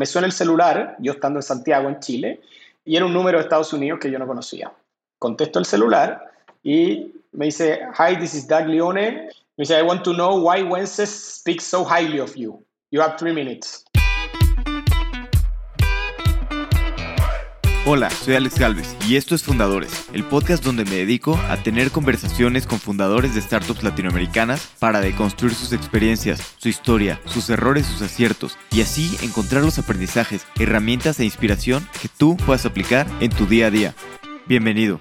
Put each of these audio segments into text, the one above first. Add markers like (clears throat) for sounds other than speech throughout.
me suena el celular, yo estando en Santiago, en Chile, y era un número de Estados Unidos que yo no conocía. Contesto el celular y me dice, hi, this is Doug Leone. Me dice, I want to know why Wences speaks so highly of you. You have three minutes. Hola, soy Alex Galvez y esto es Fundadores, el podcast donde me dedico a tener conversaciones con fundadores de startups latinoamericanas para deconstruir sus experiencias, su historia, sus errores, sus aciertos y así encontrar los aprendizajes, herramientas e inspiración que tú puedas aplicar en tu día a día. Bienvenido.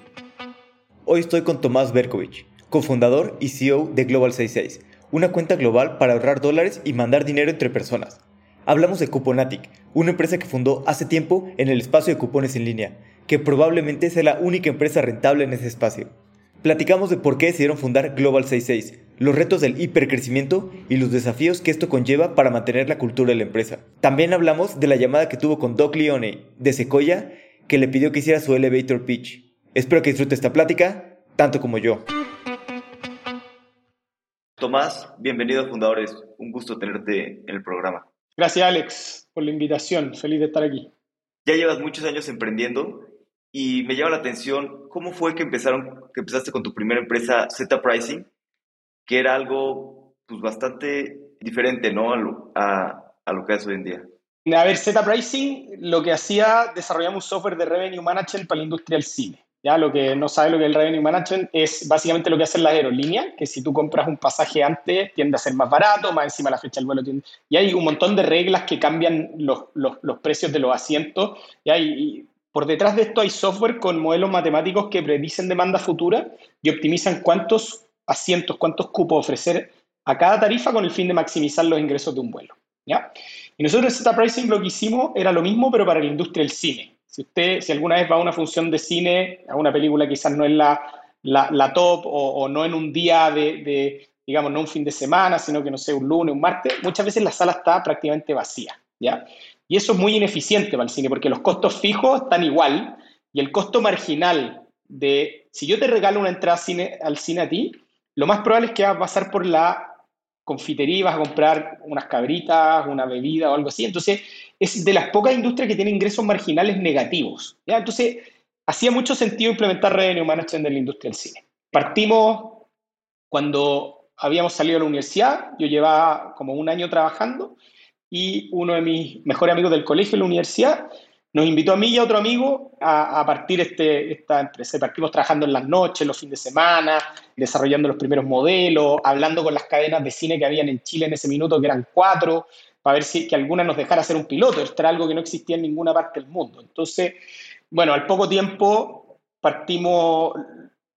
Hoy estoy con Tomás Berkovich, cofundador y CEO de Global 66, una cuenta global para ahorrar dólares y mandar dinero entre personas. Hablamos de Cuponatic, una empresa que fundó hace tiempo en el espacio de cupones en línea, que probablemente sea la única empresa rentable en ese espacio. Platicamos de por qué decidieron fundar Global 66, los retos del hipercrecimiento y los desafíos que esto conlleva para mantener la cultura de la empresa. También hablamos de la llamada que tuvo con Doc Leone de Sequoia, que le pidió que hiciera su elevator pitch. Espero que disfrute esta plática, tanto como yo. Tomás, bienvenido a Fundadores. Un gusto tenerte en el programa. Gracias, Alex, por la invitación. Feliz de estar aquí. Ya llevas muchos años emprendiendo y me llama la atención cómo fue que empezaron, que empezaste con tu primera empresa Z Pricing, que era algo pues, bastante diferente, ¿no? A a lo que es hoy en día. A ver, Z Pricing lo que hacía, desarrollamos un software de revenue management para la industria del cine. Ya lo que no sabe lo que es el revenue management es básicamente lo que hacen las aerolíneas, que si tú compras un pasaje antes tiende a ser más barato, más encima la fecha del vuelo. Y hay un montón de reglas que cambian los, los, precios de los asientos. Y, y por detrás de esto hay software con modelos matemáticos que predicen demanda futura y optimizan cuántos asientos, cuántos cupos ofrecer a cada tarifa con el fin de maximizar los ingresos de un vuelo. ¿ya? Y nosotros en Z Pricing lo que hicimos era lo mismo, pero para la industria del cine. Si usted, si alguna vez va a una función de cine, a una película quizás no es la, la, top o, no en un día de, digamos, no un fin de semana, sino que no sé, un lunes, un martes, muchas veces la sala está prácticamente vacía, ¿ya? Y eso es muy ineficiente para el cine porque los costos fijos están igual y el costo marginal de, si yo te regalo una entrada cine, al cine a ti, lo más probable es que vas a pasar por la confitería, vas a comprar unas cabritas, una bebida o algo así. Entonces, es de las pocas industrias que tienen ingresos marginales negativos. ¿ya? Entonces, hacía mucho sentido implementar revenue management en la industria del cine. Partimos cuando habíamos salido de la universidad, yo llevaba como un año trabajando y uno de mis mejores amigos del colegio en la universidad nos invitó a mí y a otro amigo a, partir este, esta empresa. Partimos trabajando en las noches, los fines de semana, desarrollando los primeros modelos, hablando con las cadenas de cine que habían en Chile en ese minuto, que eran cuatro, para ver si que alguna nos dejara hacer un piloto. Esto era algo que no existía en ninguna parte del mundo. Entonces, bueno, al poco tiempo partimos,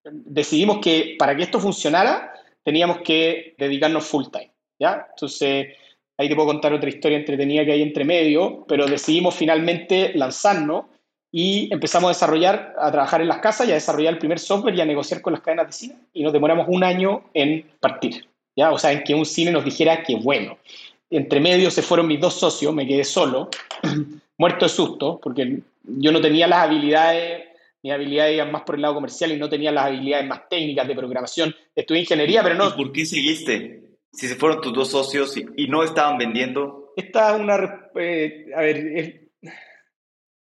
decidimos que para que esto funcionara teníamos que dedicarnos full time. ¿ya? Entonces, ahí te puedo contar otra historia entretenida que hay entre medio, pero decidimos finalmente lanzarnos y empezamos a desarrollar, a trabajar en las casas y a desarrollar el primer software y a negociar con las cadenas de cine. Y nos demoramos un año en partir, ¿ya? O sea, en que un cine nos dijera que bueno entre medio se fueron mis dos socios, me quedé solo, (clears throat) muerto de susto, porque yo no tenía las habilidades, mis habilidades iban más por el lado comercial y no tenía las habilidades más técnicas de programación. Estudié ingeniería, pero no... ¿Y por qué seguiste? Si se fueron tus dos socios y, no estaban vendiendo. Esta es una... Eh, a ver,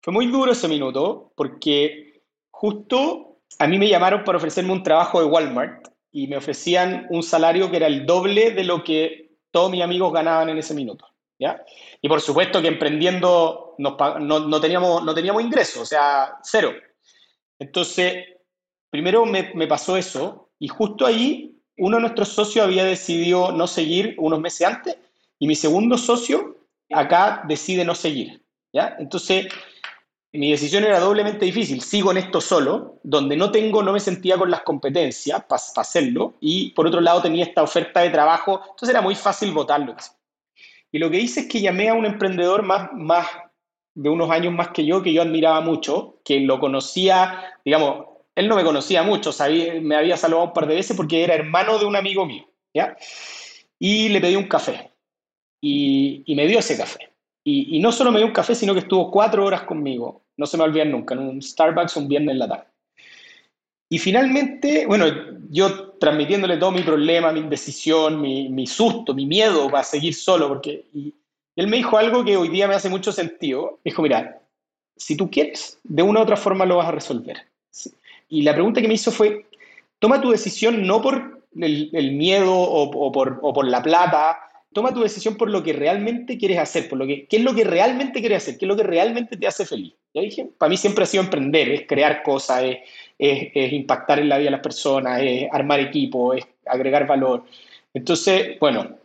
fue muy duro ese minuto porque justo a mí me llamaron para ofrecerme un trabajo de Walmart y me ofrecían un salario que era el doble de lo que todos mis amigos ganaban en ese minuto. ¿ya? Y por supuesto que emprendiendo no, teníamos, ingresos, o sea, cero. Entonces, primero me, me, pasó eso y justo ahí uno de nuestros socios había decidido no seguir unos meses antes y mi segundo socio acá decide no seguir. ¿ya? Entonces, mi decisión era doblemente difícil. Sigo en esto solo, donde no tengo, no me sentía con las competencias para hacerlo, y por otro lado tenía esta oferta de trabajo, entonces era muy fácil votarlo. Y lo que hice es que llamé a un emprendedor más, más de unos años más que yo, que yo admiraba mucho, que lo conocía, digamos, él no me conocía mucho, sabía, me había saludado un par de veces porque era hermano de un amigo mío, ¿ya? Y le pedí un café, y me dio ese café. Y, no solo me dio un café, sino que estuvo cuatro horas conmigo. No se me olvidan nunca, en un Starbucks un viernes en la tarde. Y finalmente, bueno, yo transmitiéndole todo mi problema, mi indecisión, mi, mi susto, mi miedo para seguir solo, porque él me dijo algo que hoy día me hace mucho sentido. Me dijo, mira, si tú quieres, de una u otra forma lo vas a resolver. Y la pregunta que me hizo fue, toma tu decisión no por el, miedo o, por, o, por, la plata, toma tu decisión por lo que realmente quieres hacer, por lo que, qué es lo que realmente quieres hacer, qué es lo que realmente te hace feliz. Ya dije, para mí siempre ha sido emprender, es crear cosas, es, impactar en la vida de las personas, es armar equipo, es agregar valor. Entonces, bueno,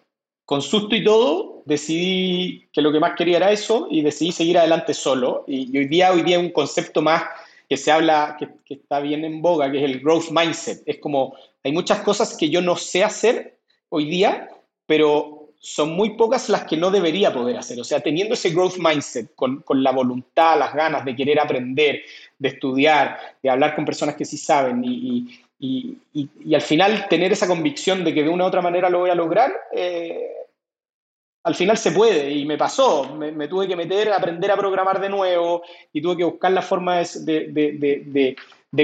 con susto y todo, decidí que lo que más quería era eso y decidí seguir adelante solo. Y, hoy día, hoy día un concepto más que se habla, que, que, está bien en boga, que es el growth mindset. Es como, hay muchas cosas que yo no sé hacer hoy día, pero son muy pocas las que no debería poder hacer. O sea, teniendo ese growth mindset, con, con, la voluntad, las ganas de querer aprender, de estudiar, de hablar con personas que sí saben y, y, y, y al final tener esa convicción de que de una u otra manera lo voy a lograr, eh, al final se puede y me pasó. Me, tuve que meter a aprender a programar de nuevo y tuve que buscar la forma de,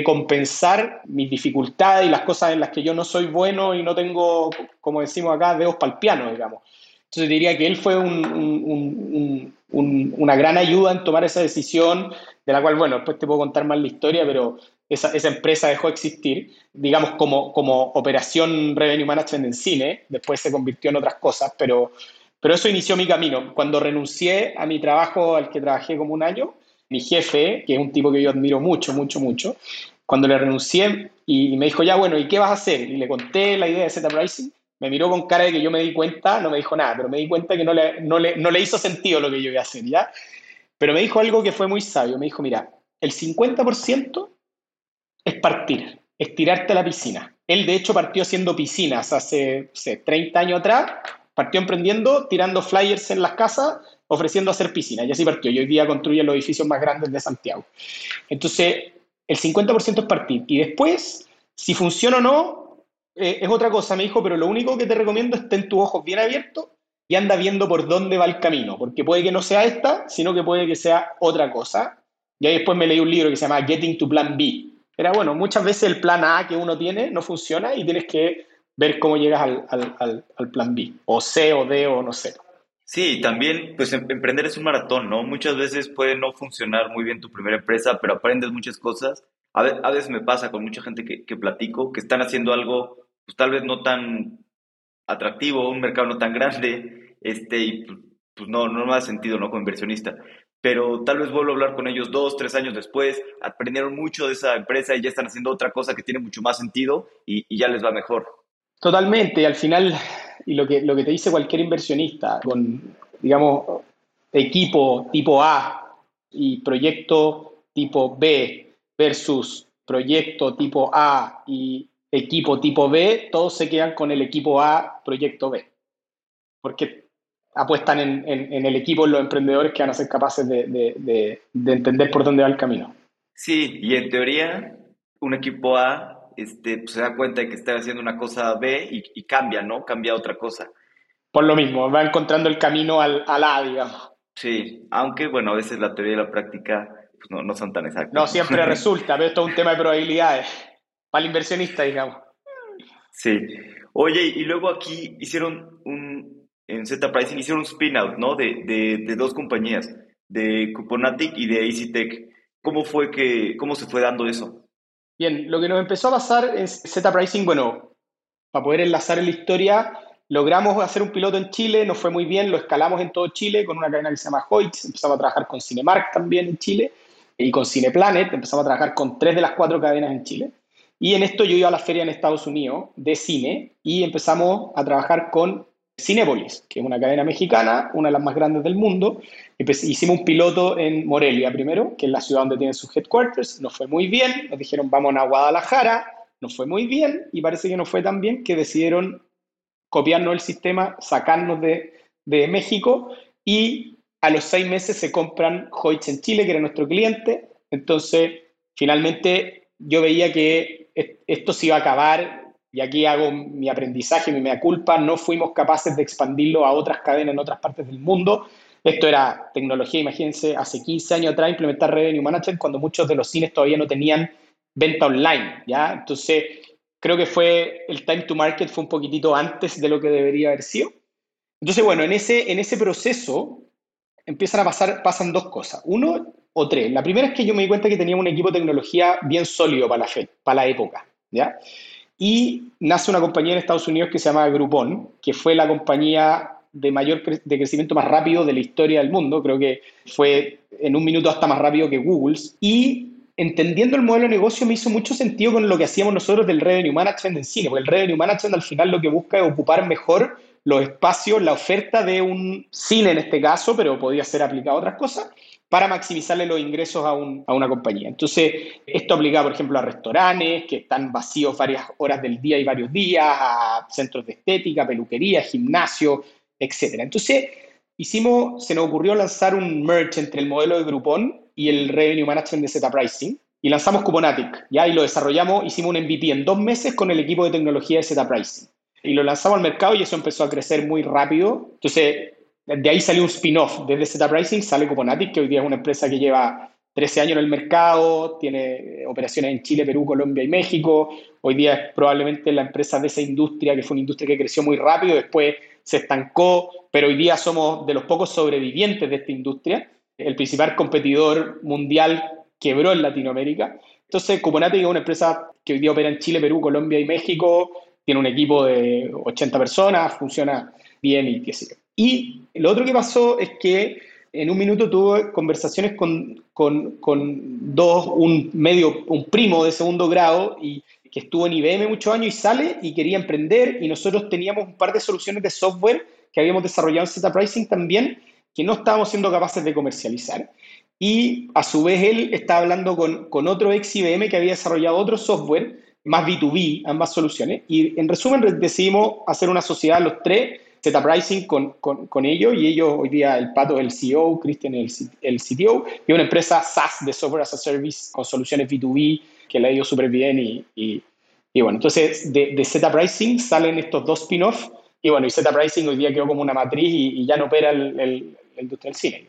compensar mis dificultades y las cosas en las que yo no soy bueno y no tengo, como decimos acá, dedos para digamos. Entonces diría que él fue un, un, una gran ayuda en tomar esa decisión, de la cual, bueno, después te puedo contar más la historia, pero esa, esa empresa dejó de existir, digamos, como, como operación Revenue Management en cine, después se convirtió en otras cosas, pero, pero eso inició mi camino. Cuando renuncié a mi trabajo al que trabajé como un año, mi jefe, que es un tipo que yo admiro mucho, mucho, mucho, cuando le renuncié y me dijo, ya bueno, ¿y qué vas a hacer? Y le conté la idea de Z Pricing, me miró con cara de que yo me di cuenta, no me dijo nada, pero me di cuenta que no le, no le, no le hizo sentido lo que yo iba a hacer, ¿ya? Pero me dijo algo que fue muy sabio, me dijo, mira, el 50% es partir, es tirarte a la piscina. Él de hecho partió haciendo piscinas hace, sé, 30 años atrás, partió emprendiendo, tirando flyers en las casas ofreciendo hacer piscinas. Y así partió. Y hoy día construye los edificios más grandes de Santiago. Entonces, el 50% es partir. Y después, si funciona o no, eh, es otra cosa. Me dijo, pero lo único que te recomiendo es tener tus ojos bien abiertos y anda viendo por dónde va el camino. Porque puede que no sea esta, sino que puede que sea otra cosa. Y ahí después me leí un libro que se llama Getting to Plan B. Era bueno, muchas veces el plan A que uno tiene no funciona y tienes que ver cómo llegas al plan B. O C o D o no sé. Sí, también, pues em, emprender es un maratón, ¿no? Muchas veces puede no funcionar muy bien tu primera empresa, pero aprendes muchas cosas. A, veces me pasa con mucha gente que, que, platico que están haciendo algo, pues tal vez no tan atractivo, un mercado no tan grande, este, y pues, pues no, no me da sentido, ¿no? Como inversionista. Pero tal vez vuelvo a hablar con ellos dos, tres años después, aprendieron mucho de esa empresa y ya están haciendo otra cosa que tiene mucho más sentido y, y ya les va mejor. Totalmente, al final y lo que, lo que te dice cualquier inversionista con, digamos, equipo tipo A y proyecto tipo B versus proyecto tipo A y equipo tipo B, todos se quedan con el equipo A, proyecto B. Porque apuestan en, en, el equipo, los emprendedores que van a ser capaces de, de entender por dónde va el camino. Sí, y en teoría, un equipo A este, pues, se da cuenta de que está haciendo una cosa B y, cambia, ¿no? Cambia otra cosa. Por lo mismo, va encontrando el camino al, A, digamos. Sí, aunque, bueno, a veces la teoría y la práctica pues, no, no, son tan exactas. No siempre (laughs) resulta, pero esto es un tema de probabilidades para el inversionista, digamos. Sí. Oye, y luego aquí hicieron un, en Z Pricing, hicieron un spin-out, ¿no? De, de, de, dos compañías, de Cuponatic y de EasyTech. ¿Cómo fue que, cómo se fue dando eso? Bien, lo que nos empezó a pasar es Z Pricing, bueno, para poder enlazar en la historia, logramos hacer un piloto en Chile, nos fue muy bien, lo escalamos en todo Chile con una cadena que se llama Hoyts, empezamos a trabajar con Cinemark también en Chile y con Cineplanet, empezamos a trabajar con tres de las cuatro cadenas en Chile. Y en esto yo iba a la feria en Estados Unidos de cine y empezamos a trabajar con Cinepolis, que es una cadena mexicana, una de las más grandes del mundo. Hicimos un piloto en Morelia primero, que es la ciudad donde tienen sus headquarters. Nos fue muy bien. Nos dijeron, vamos a Guadalajara. Nos fue muy bien. Y parece que no fue tan bien que decidieron copiarnos el sistema, sacarnos de, de México. Y a los seis meses se compran Hoyts en Chile, que era nuestro cliente. Entonces, finalmente yo veía que esto se iba a acabar y aquí hago mi aprendizaje, mi mea culpa, no fuimos capaces de expandirlo a otras cadenas en otras partes del mundo. Esto era tecnología, imagínense, hace 15 años atrás implementar Revenue Management cuando muchos de los cines todavía no tenían venta online, ¿ya? Entonces, creo que fue el time to market fue un poquitito antes de lo que debería haber sido. Entonces, bueno, en ese, en ese proceso empiezan a pasar, pasan dos cosas. Uno o tres. La primera es que yo me di cuenta que tenía un equipo de tecnología bien sólido para la, para la época, ¿ya? Y nace una compañía en Estados Unidos que se llama Groupon, que fue la compañía de mayor de crecimiento más rápido de la historia del mundo. Creo que fue en un minuto hasta más rápido que Google. Y entendiendo el modelo de negocio me hizo mucho sentido con lo que hacíamos nosotros del Revenue Management en cine, porque el Revenue Management al final lo que busca es ocupar mejor los espacios, la oferta de un cine en este caso, pero podía ser aplicado a otras cosas, para maximizarle los ingresos a, una compañía. Entonces, esto aplica, por ejemplo, a restaurantes que están vacíos varias horas del día y varios días, a centros de estética, peluquería, gimnasio, etc. Entonces, hicimos, se nos ocurrió lanzar un merge entre el modelo de Groupon y el Revenue Management de Zeta Pricing, y lanzamos Cuponatic, ¿ya? Y lo desarrollamos, hicimos un MVP en dos meses con el equipo de tecnología de Zeta Pricing. Y lo lanzamos al mercado y eso empezó a crecer muy rápido. Entonces, de ahí salió un spin-off. Desde Zeta Pricing sale Cuponatic, que hoy día es una empresa que lleva 13 años en el mercado, tiene operaciones en Chile, Perú, Colombia y México. Hoy día es probablemente la empresa de esa industria, que fue una industria que creció muy rápido, después se estancó, pero hoy día somos de los pocos sobrevivientes de esta industria. El principal competidor mundial quebró en Latinoamérica. Entonces, Cuponatic es una empresa que hoy día opera en Chile, Perú, Colombia y México, tiene un equipo de 80 personas, funciona bien y qué sé. Y lo otro que pasó es que en un minuto tuve conversaciones con, con, con, dos, un medio, un primo de segundo grado y que estuvo en IBM muchos años y sale y quería emprender y nosotros teníamos un par de soluciones de software que habíamos desarrollado en Z Pricing también que no estábamos siendo capaces de comercializar. Y a su vez él estaba hablando con, con otro ex IBM que había desarrollado otro software, más B2B, ambas soluciones. Y en resumen decidimos hacer una sociedad los tres Z Pricing con, con, con, ellos y ellos hoy día el Pato es el CEO, Cristian es el, el CTO y una empresa SaaS de Software as a Service con soluciones B2B que le ha ido súper bien y, y, y, bueno, entonces de, de Z Pricing salen estos dos spin-offs y bueno, y Z Pricing hoy día quedó como una matriz y, y ya no opera el, el, la industria del cine.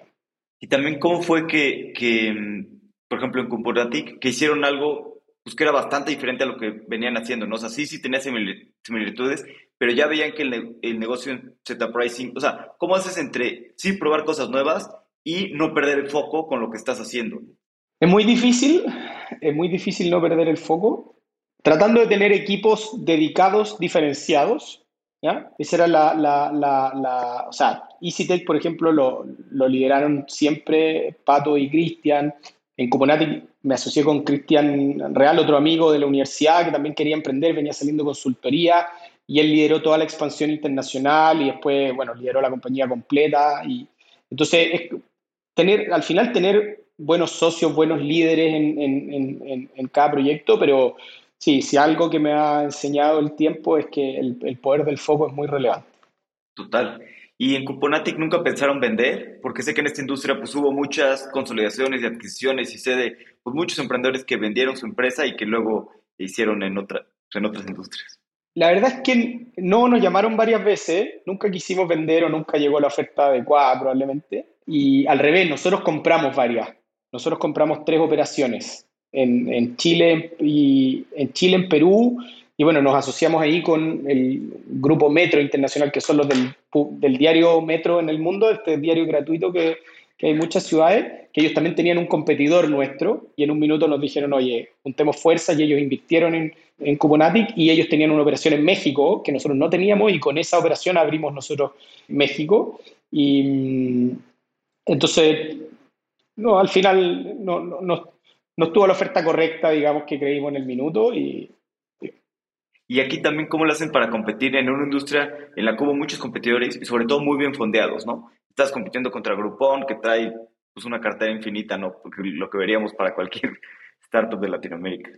Y también cómo fue que, que por ejemplo, en Comporatic, que hicieron algo pues que era bastante diferente a lo que venían haciendo, ¿no? O sea, sí, sí tenía similitudes, pero ya veían que el, negocio en Z Pricing, o sea, ¿cómo haces entre sí probar cosas nuevas y no perder el foco con lo que estás haciendo? Es muy difícil, es muy difícil no perder el foco, tratando de tener equipos dedicados, diferenciados, ¿ya? Esa era la, la, la, o sea, EasyTech, por ejemplo, lo, lo lideraron siempre Pato y Cristian, en Cuponatic me asocié con Cristian Real, otro amigo de la universidad que también quería emprender, venía saliendo consultoría y él lideró toda la expansión internacional y después, bueno, lideró la compañía completa. Y, entonces, tener, al final tener buenos socios, buenos líderes en, en, en, cada proyecto, pero sí, si algo que me ha enseñado el tiempo es que el, el poder del foco es muy relevante. Total. Y en Cuponatic nunca pensaron vender, porque sé que en esta industria pues hubo muchas consolidaciones y adquisiciones y sé de pues, muchos emprendedores que vendieron su empresa y que luego hicieron en, otra, en otras industrias. La verdad es que no nos llamaron varias veces, nunca quisimos vender o nunca llegó la oferta adecuada probablemente. Y al revés, nosotros compramos varias. Nosotros compramos tres operaciones en, Chile y en Chile, en Perú y bueno, nos asociamos ahí con el grupo Metro Internacional, que son los del, del diario Metro en el mundo, este diario gratuito que, que, hay muchas ciudades, que ellos también tenían un competidor nuestro y en un minuto nos dijeron, oye, juntemos fuerzas y ellos invirtieron en, en Cubonatic y ellos tenían una operación en México que nosotros no teníamos y con esa operación abrimos nosotros México. Y mm, entonces, no, al final no, no, no, no estuvo la oferta correcta, digamos, que creímos en el minuto y y aquí también cómo lo hacen para competir en una industria en la que hubo muchos competidores y sobre todo muy bien fondeados, ¿no? Estás compitiendo contra Groupon que trae pues, una cartera infinita, ¿no? Lo que veríamos para cualquier (laughs) startup de Latinoamérica.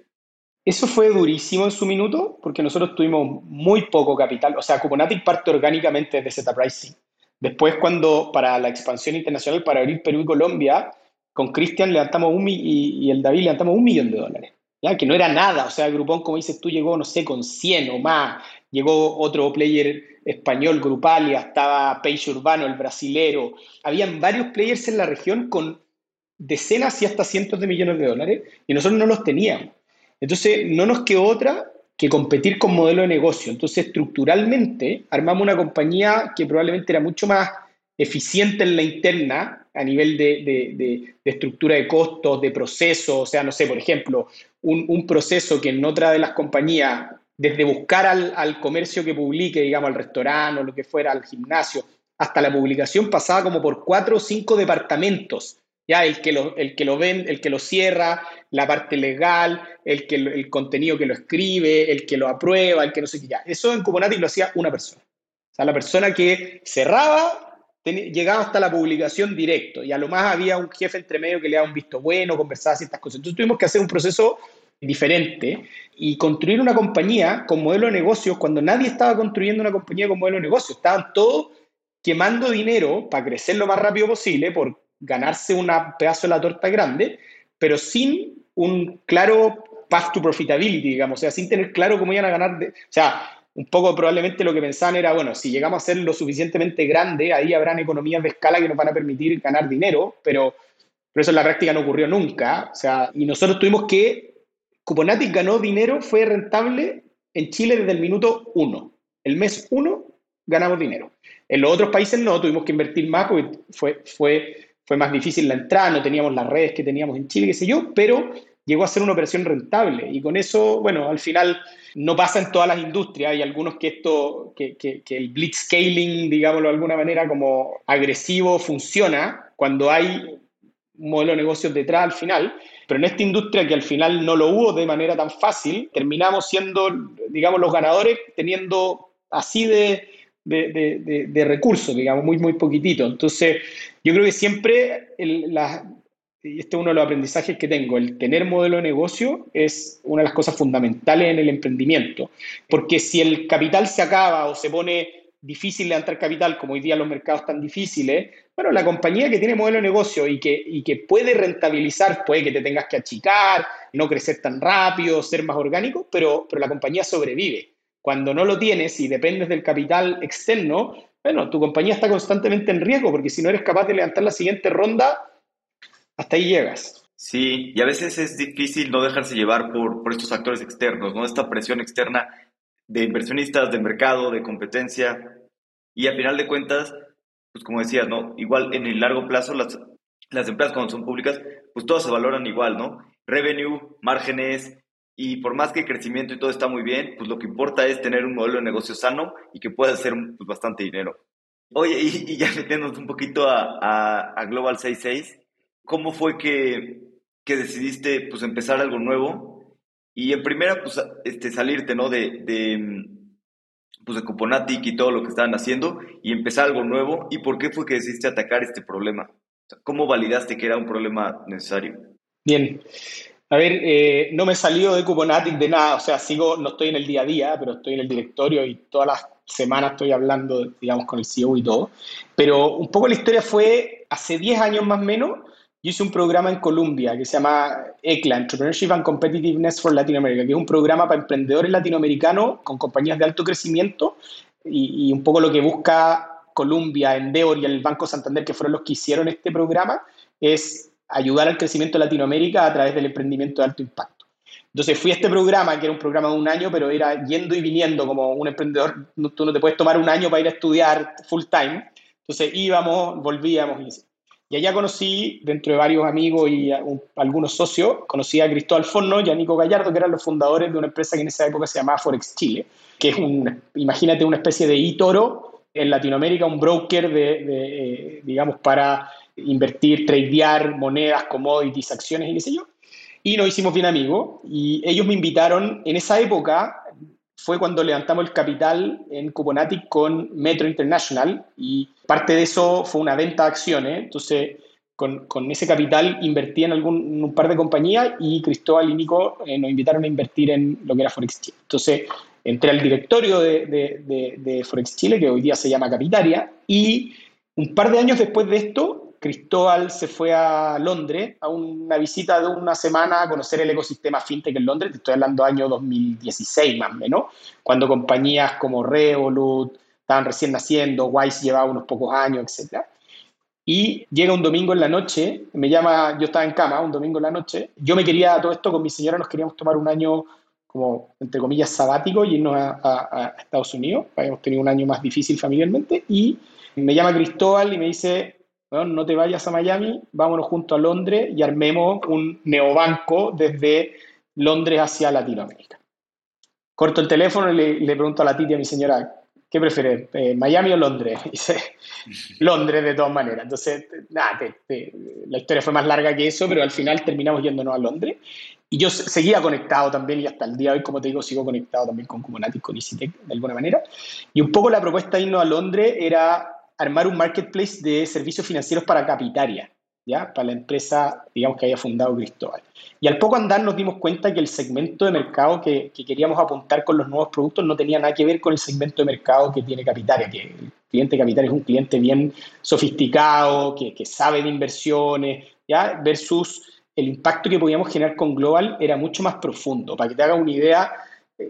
Eso fue durísimo en su minuto porque nosotros tuvimos muy poco capital. O sea, Cuponatic parte orgánicamente de Z Pricing. Después, cuando para la expansión internacional, para abrir Perú y Colombia, con Cristian levantamos un y, y el David levantamos un millón de dólares que no era nada, o sea, el Grupón, como dices tú, llegó, no sé, con 100 o más, llegó otro player español, Grupalia, estaba Peixe Urbano, el brasilero, habían varios players en la región con decenas y hasta cientos de millones de dólares, y nosotros no los teníamos. Entonces, no nos quedó otra que competir con modelo de negocio. Entonces, estructuralmente, armamos una compañía que probablemente era mucho más eficiente en la interna a nivel de, estructura de costos, de procesos, o sea, no sé, por ejemplo, un, proceso que en otra de las compañías, desde buscar al, comercio que publique, digamos, al restaurante o lo que fuera, al gimnasio, hasta la publicación pasaba como por cuatro o cinco departamentos. Ya el que lo, el que lo ven, el que lo cierra, la parte legal, el que el contenido que lo escribe, el que lo aprueba, el que no sé qué ya. Eso en Kubernetes lo hacía una persona. O sea, la persona que cerraba llegaba hasta la publicación directo y a lo más había un jefe entre medio que le daba un visto bueno, conversaba ciertas cosas. Entonces tuvimos que hacer un proceso diferente y construir una compañía con modelo de negocios cuando nadie estaba construyendo una compañía con modelo de negocios. Estaban todos quemando dinero para crecer lo más rápido posible, por ganarse un pedazo de la torta grande, pero sin un claro path to profitability, digamos, o sea, sin tener claro cómo iban a ganar. De, o sea, un poco probablemente lo que pensaban era, bueno, si llegamos a ser lo suficientemente grande, ahí habrán economías de escala que nos van a permitir ganar dinero, pero, pero eso en la práctica no ocurrió nunca. O sea, y nosotros tuvimos que, Cuponatic ganó dinero, fue rentable en Chile desde el minuto uno. El mes uno ganamos dinero. En los otros países no, tuvimos que invertir más porque fue, fue, fue más difícil la entrada, no teníamos las redes que teníamos en Chile, qué sé yo, pero llegó a ser una operación rentable. Y con eso, bueno, al final no pasa en todas las industrias. Hay algunos que esto, que, que, que el blitzscaling, digámoslo de alguna manera, como agresivo funciona cuando hay un modelo de negocios detrás al final. Pero en esta industria que al final no lo hubo de manera tan fácil, terminamos siendo, digamos, los ganadores teniendo así de, de, de, de recursos, digamos, muy, muy poquitito. Entonces, yo creo que siempre el, y este es uno de los aprendizajes que tengo, el tener modelo de negocio es una de las cosas fundamentales en el emprendimiento, porque si el capital se acaba o se pone difícil levantar capital, como hoy día los mercados están difíciles, bueno, la compañía que tiene modelo de negocio y que, y que puede rentabilizar, puede que te tengas que achicar, no crecer tan rápido, ser más orgánico, pero, pero la compañía sobrevive. Cuando no lo tienes y dependes del capital externo, bueno, tu compañía está constantemente en riesgo, porque si no eres capaz de levantar la siguiente ronda, hasta ahí llegas. Sí, y a veces es difícil no dejarse llevar por, por estos factores externos, ¿no? Esta presión externa de inversionistas, de mercado, de competencia. Y a final de cuentas, pues como decías, ¿no? Igual en el largo plazo las, las empresas cuando son públicas, pues todas se valoran igual, ¿no? Revenue, márgenes, y por más que crecimiento y todo está muy bien, pues lo que importa es tener un modelo de negocio sano y que pueda hacer pues, bastante dinero. Oye, y, ya metiéndonos un poquito a, a, a Global 66, ¿Cómo fue que, que decidiste pues, empezar algo nuevo? Y en primera, pues, este, salirte, ¿no? De, de, pues, de Cuponatic y todo lo que estaban haciendo y empezar algo nuevo. ¿Y por qué fue que decidiste atacar este problema? ¿Cómo validaste que era un problema necesario? Bien. A ver, eh, no me salió de Cuponatic de nada, o sea, sigo, no estoy en el día a día, pero estoy en el directorio y todas las semanas estoy hablando, digamos, con el CEO y todo. Pero un poco la historia fue hace 10 años más o menos, yo hice un programa en Colombia que se llama ECLA, Entrepreneurship and Competitiveness for Latin America, que es un programa para emprendedores latinoamericanos con compañías de alto crecimiento y, un poco lo que busca Colombia, Endeavor y el Banco Santander, que fueron los que hicieron este programa, es ayudar al crecimiento de Latinoamérica a través del emprendimiento de alto impacto. Entonces fui a este programa, que era un programa de un año, pero era yendo y viniendo como un emprendedor, tú no te puedes tomar un año para ir a estudiar full time. Entonces íbamos, volvíamos y y allá conocí, dentro de varios amigos y algunos socios, conocí a Cristóbal Forno y a Nico Gallardo, que eran los fundadores de una empresa que en esa época se llamaba Forex Chile, que es un, imagínate, una especie de eToro en Latinoamérica, un broker de, eh, digamos, para invertir, tradear monedas, commodities, acciones y qué sé yo. Y nos hicimos bien amigos y ellos me invitaron, en esa época, fue cuando levantamos el capital en Cuponatic con Metro International y parte de eso fue una venta de acciones. Entonces, con, con ese capital invertí en, algún, un par de compañías y Cristóbal y Nico eh, nos invitaron a invertir en lo que era Forex Chile. Entonces, entré al directorio de, de, de Forex Chile, que hoy día se llama Capitaria, y un par de años después de esto Cristóbal se fue a Londres a una visita de una semana a conocer el ecosistema fintech en Londres, te estoy hablando año 2016 más o menos, cuando compañías como Revolut estaban recién naciendo, Wise llevaba unos pocos años, etc. Y llega un domingo en la noche, me llama, yo estaba en cama, un domingo en la noche, yo me quería, todo esto con mi señora nos queríamos tomar un año como, entre comillas, sabático y irnos a, Estados Unidos. Habíamos tenido un año más difícil familiarmente y me llama Cristóbal y me dice, bueno, no te vayas a Miami, vámonos junto a Londres y armemos un neobanco desde Londres hacia Latinoamérica. Corto el teléfono y le, le pregunto a la tía, a mi señora, ¿qué prefieres, eh, Miami o Londres? (laughs) dice, Londres de todas maneras. Entonces, nada, la historia fue más larga que eso, pero al final terminamos yéndonos a Londres. Y yo seguía conectado también y hasta el día de hoy, como te digo, sigo conectado también con Kubernetes, con EasyTech de alguna manera. Y un poco la propuesta de irnos a Londres era armar un marketplace de servicios financieros para capitaria. ¿ya? para la empresa, digamos, que había fundado Cristóbal. Y al poco andar nos dimos cuenta que el segmento de mercado que, queríamos apuntar con los nuevos productos no tenía nada que ver con el segmento de mercado que tiene Capitaria, que el cliente Capitaria es un cliente bien sofisticado, que, que sabe de inversiones, ¿ya? versus el impacto que podíamos generar con Global era mucho más profundo. Para que te hagas una idea,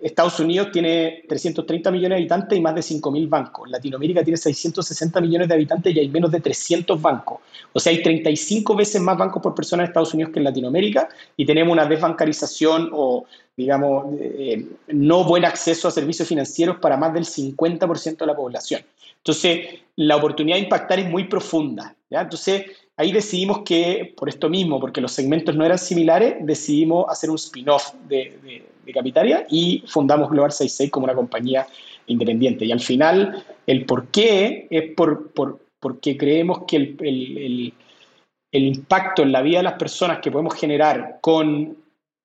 Estados Unidos tiene 330 millones de habitantes y más de 5.000 bancos. Latinoamérica tiene 660 millones de habitantes y hay menos de 300 bancos. O sea, hay 35 veces más bancos por persona en Estados Unidos que en Latinoamérica y tenemos una desbancarización o, digamos, eh, no buen acceso a servicios financieros para más del 50% de la población. Entonces, la oportunidad de impactar es muy profunda. Entonces, ahí decidimos que, por esto mismo, porque los segmentos no eran similares, decidimos hacer un spin-off de de Capitaria y fundamos Global 66 como una compañía independiente. Y al final, el por qué es por, porque creemos que el, impacto en la vida de las personas que podemos generar con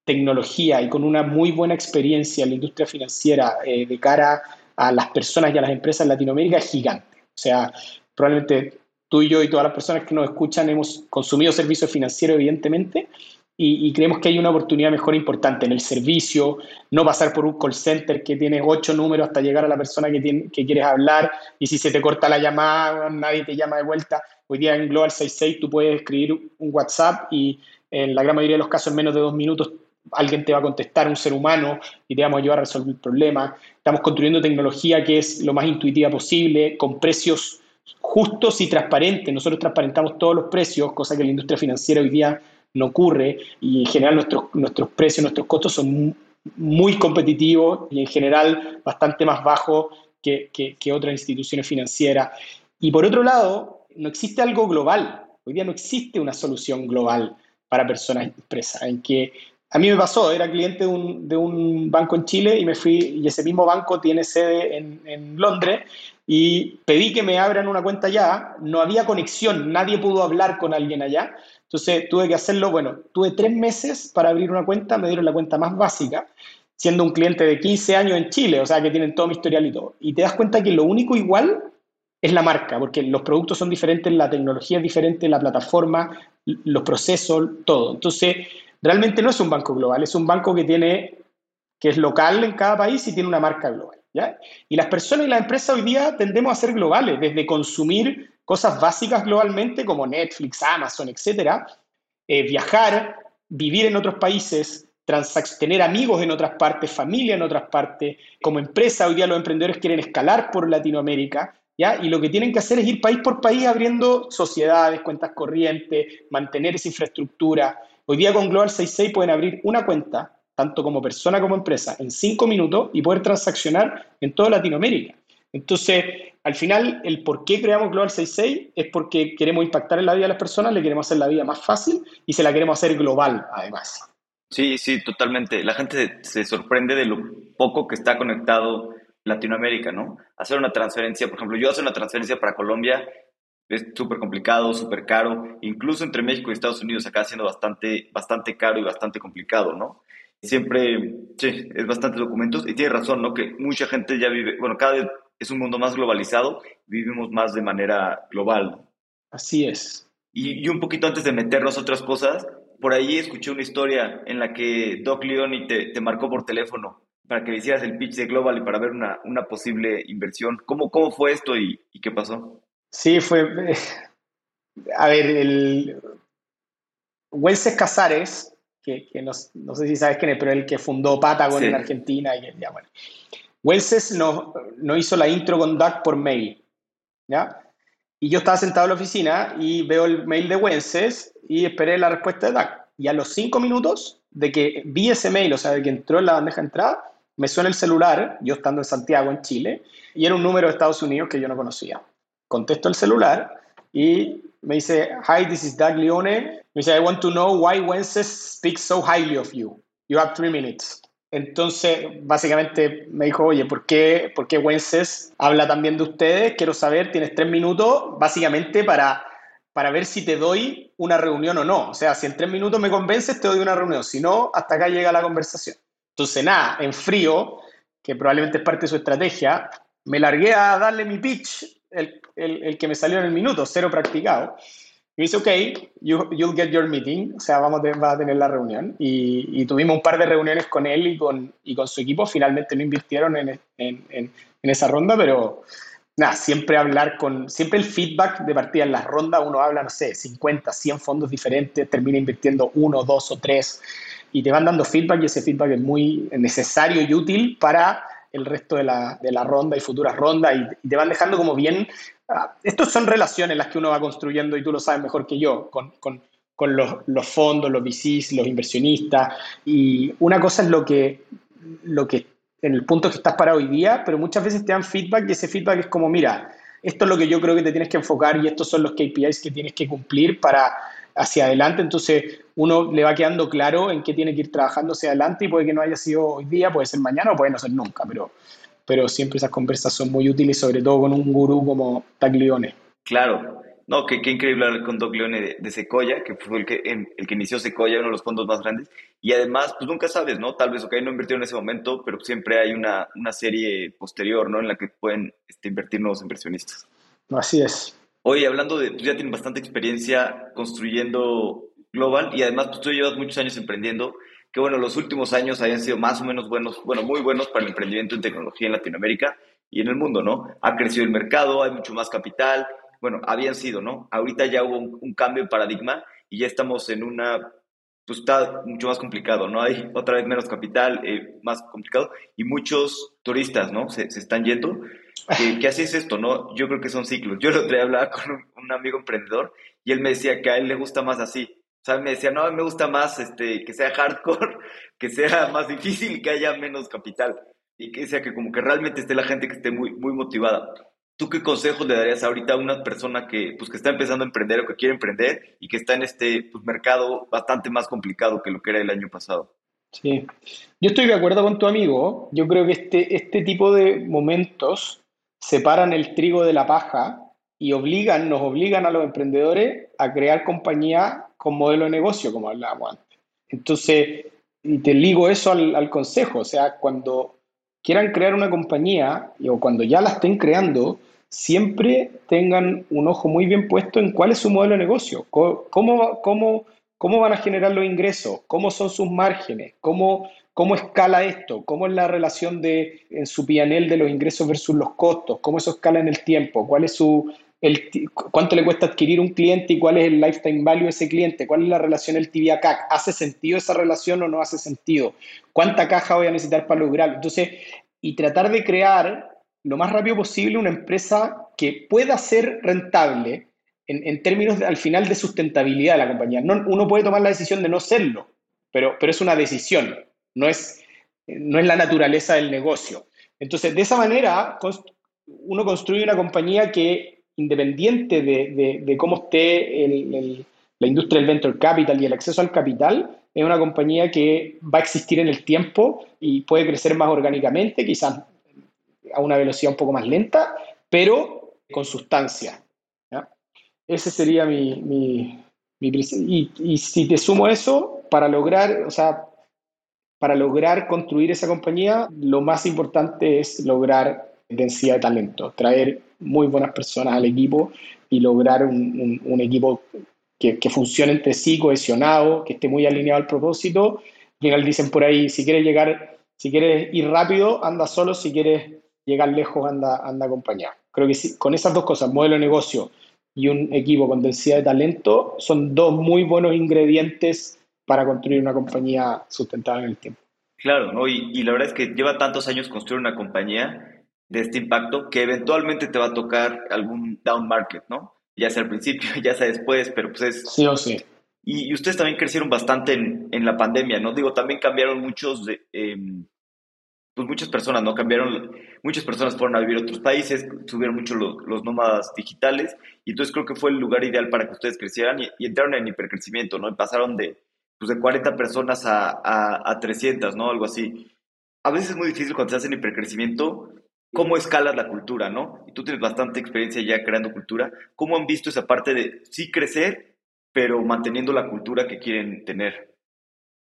tecnología y con una muy buena experiencia en la industria financiera eh, de cara a las personas y a las empresas en Latinoamérica es gigante. O sea, probablemente tú y yo y todas las personas que nos escuchan hemos consumido servicios financieros, evidentemente, y, creemos que hay una oportunidad mejor importante en el servicio, no pasar por un call center que tiene ocho números hasta llegar a la persona que, tiene, que quieres hablar y si se te corta la llamada, nadie te llama de vuelta. Hoy día en Global 66 tú puedes escribir un WhatsApp y en la gran mayoría de los casos en menos de dos minutos alguien te va a contestar, un ser humano, y te vamos a ayudar a resolver el problema. Estamos construyendo tecnología que es lo más intuitiva posible, con precios justos y transparentes. Nosotros transparentamos todos los precios, cosa que la industria financiera hoy día no ocurre y en general nuestros, nuestros precios, nuestros costos son muy competitivos y en general bastante más bajos que, que, otras instituciones financieras. Y por otro lado, no existe algo global. Hoy día no existe una solución global para personas y empresas, en que a mí me pasó, era cliente de un, de un, banco en Chile y me fui, y ese mismo banco tiene sede en, en, Londres, y pedí que me abran una cuenta allá, no había conexión, nadie pudo hablar con alguien allá, entonces tuve que hacerlo, bueno, tuve tres meses para abrir una cuenta, me dieron la cuenta más básica, siendo un cliente de 15 años en Chile, o sea que tienen todo mi historial y todo. Y te das cuenta que lo único igual es la marca, porque los productos son diferentes, la tecnología es diferente, la plataforma, los procesos, todo. Entonces, realmente no es un banco global, es un banco que tiene, que es local en cada país y tiene una marca global. Y las personas y las empresas hoy día tendemos a ser globales, desde consumir cosas básicas globalmente como Netflix, Amazon, etcétera, eh, viajar, vivir en otros países, tener amigos en otras partes, familia en otras partes. Como empresa, hoy día los emprendedores quieren escalar por Latinoamérica, ¿ya? Y lo que tienen que hacer es ir país por país abriendo sociedades, cuentas corrientes, mantener esa infraestructura. Hoy día con Global 66 pueden abrir una cuenta, tanto como persona como empresa, en cinco minutos y poder transaccionar en toda Latinoamérica. Entonces, al final, el por qué creamos Global 66 es porque queremos impactar en la vida de las personas, le queremos hacer la vida más fácil y se la queremos hacer global, además. Sí, sí, totalmente. La gente se sorprende de lo poco que está conectado Latinoamérica, ¿no? Hacer una transferencia, por ejemplo, yo hacer una transferencia para Colombia es súper complicado, súper caro, incluso entre México y Estados Unidos acá siendo bastante, bastante caro y bastante complicado, ¿no? Siempre, sí, es bastante documentos y tiene razón, ¿no? Que mucha gente ya vive, bueno, cada vez es un mundo más globalizado, vivimos más de manera global. Así es. Y, un poquito antes de meternos a otras cosas, por ahí escuché una historia en la que Doc Leone te, te marcó por teléfono para que le hicieras el pitch de Global y para ver una, una posible inversión. ¿Cómo, ¿Cómo fue esto y, y qué pasó? Sí, fue... (laughs) A ver, el... Wences Casares, que, que no, no, sé si sabes quién es, pero el que fundó Patagon en Argentina y ya, bueno. Wences nos, hizo la intro con Doug por mail, ¿ya? Y yo estaba sentado en la oficina y veo el mail de Wences y esperé la respuesta de Doug. y a los cinco minutos de que vi ese mail, o sea, de que entró en la bandeja de entrada, me suena el celular, yo estando en Santiago, en Chile, y era un número de Estados Unidos que yo no conocía. Contesto el celular y me dice, hi, this is Doug Leone. Me dice, I want to know why Wences speaks so highly of you. You have three minutes. Entonces, básicamente me dijo, oye, ¿por qué, ¿por qué Wences habla también de ustedes? Quiero saber, tienes tres minutos, básicamente para, para ver si te doy una reunión o no. O sea, si en tres minutos me convences, te doy una reunión. Si no, hasta acá llega la conversación. Entonces, nada, en frío, que probablemente es parte de su estrategia, me largué a darle mi pitch, el, el, que me salió en el minuto, cero practicado. Y me dice, ok, you, you'll get your meeting, o sea, vamos a, a tener la reunión. Y, y, tuvimos un par de reuniones con él y con, y con su equipo. Finalmente no invirtieron en, en, en, en, esa ronda, pero nada, siempre hablar con, siempre el feedback de partida en las rondas, uno habla, no sé, 50, 100 fondos diferentes, termina invirtiendo uno, dos o tres, y te van dando feedback y ese feedback es muy necesario y útil para el resto de la, de la ronda y futuras rondas y, te van dejando como bien... Uh, estos son relaciones las que uno va construyendo y tú lo sabes mejor que yo, con, con, con los, los, fondos, los VCs, los inversionistas. Y una cosa es lo que, lo que en el punto que estás para hoy día, pero muchas veces te dan feedback y ese feedback es como, mira, esto es lo que yo creo que te tienes que enfocar y estos son los KPIs que tienes que cumplir para hacia adelante. Entonces, uno le va quedando claro en qué tiene que ir trabajando hacia adelante y puede que no haya sido hoy día, puede ser mañana o puede no ser nunca, pero, pero siempre esas conversas son muy útiles, sobre todo con un gurú como Taglione. Claro, no, qué, qué increíble hablar con Doc Leone de, Secoya, que fue el que, el que inició Secoya, uno de los fondos más grandes. Y además, pues nunca sabes, ¿no? Tal vez, ok, no invirtió en ese momento, pero siempre hay una, una serie posterior, ¿no? En la que pueden este, invertir nuevos inversionistas. Así es. Oye, hablando de, tú ya tienes bastante experiencia construyendo Global y además pues, tú llevas muchos años emprendiendo, que bueno, los últimos años hayan sido más o menos buenos, bueno, muy buenos para el emprendimiento en tecnología en Latinoamérica y en el mundo, ¿no? Ha crecido el mercado, hay mucho más capital, bueno, habían sido, ¿no? Ahorita ya hubo un, cambio de paradigma y ya estamos en una, pues está mucho más complicado, ¿no? Hay otra vez menos capital, eh, más complicado y muchos turistas, ¿no? Se, se están yendo que, así es esto, ¿no? Yo creo que son ciclos. Yo el otro día hablaba (laughs) con un, amigo emprendedor y él me decía que a él le gusta más así. O sea, me decía, no, me gusta más este, que sea hardcore, (laughs) que sea más difícil que haya menos capital. Y que sea que como que realmente esté la gente que esté muy, muy motivada. ¿Tú qué consejos le darías ahorita a una persona que, pues, que está empezando a emprender o que quiere emprender y que está en este pues, mercado bastante más complicado que lo que era el año pasado? Sí, yo estoy de acuerdo con tu amigo. Yo creo que este, este tipo de momentos separan el trigo de la paja y obligan, nos obligan a los emprendedores a crear compañías con modelo de negocio, como hablábamos antes. Entonces, y te ligo eso al, consejo, o sea, cuando quieran crear una compañía o cuando ya la estén creando, siempre tengan un ojo muy bien puesto en cuál es su modelo de negocio, cómo, cómo, cómo van a generar los ingresos, cómo son sus márgenes, cómo ¿Cómo escala esto? ¿Cómo es la relación de, en su PNL de los ingresos versus los costos? ¿Cómo eso escala en el tiempo? ¿Cuál es su, el, ¿Cuánto le cuesta adquirir un cliente y cuál es el lifetime value de ese cliente? ¿Cuál es la relación el a CAC? ¿Hace sentido esa relación o no hace sentido? ¿Cuánta caja voy a necesitar para lograrlo? Entonces, y tratar de crear lo más rápido posible una empresa que pueda ser rentable en, términos al final de sustentabilidad de la compañía. No, uno puede tomar la decisión de no serlo, pero, pero es una decisión no es, no es la naturaleza del negocio. Entonces, de esa manera, uno construye una compañía que, independiente de, cómo esté la industria del venture capital y el acceso al capital, es una compañía que va a existir en el tiempo y puede crecer más orgánicamente, quizás a una velocidad un poco más lenta, pero con sustancia. Ese sería mi, mi, y, y, si te sumo eso, para lograr, o sea, para lograr construir esa compañía, lo más importante es lograr densidad de talento, traer muy buenas personas al equipo y lograr un, equipo que, funcione entre sí, cohesionado, que esté muy alineado al propósito. Al final dicen por ahí, si quieres llegar, si quieres ir rápido, anda solo, si quieres llegar lejos, anda, anda acompañado. Creo que con esas dos cosas, modelo de negocio y un equipo con densidad de talento, son dos muy buenos ingredientes para construir una compañía sustentable en el tiempo. Claro, ¿no? Y, y, la verdad es que lleva tantos años construir una compañía de este impacto que eventualmente te va a tocar algún down market, ¿no? Ya sea al principio, (laughs) ya sea después, pero pues es... Sí o sí. Y, ustedes también crecieron bastante en, en, la pandemia, ¿no? Digo, también cambiaron muchos de, em, pues muchas personas, ¿no? Cambiaron, muchas personas fueron a vivir a otros países, subieron mucho los, los nómadas digitales, y entonces creo que fue el lugar ideal para que ustedes crecieran y, entraron en hipercrecimiento, ¿no? Y pasaron de, pues de 40 personas a, a, a 300, ¿no? Algo así. A veces es muy difícil cuando se hace en hipercrecimiento, cómo escalas la cultura, ¿no? Y tú tienes bastante experiencia ya creando cultura. ¿Cómo han visto esa parte de sí crecer, pero manteniendo la cultura que quieren tener?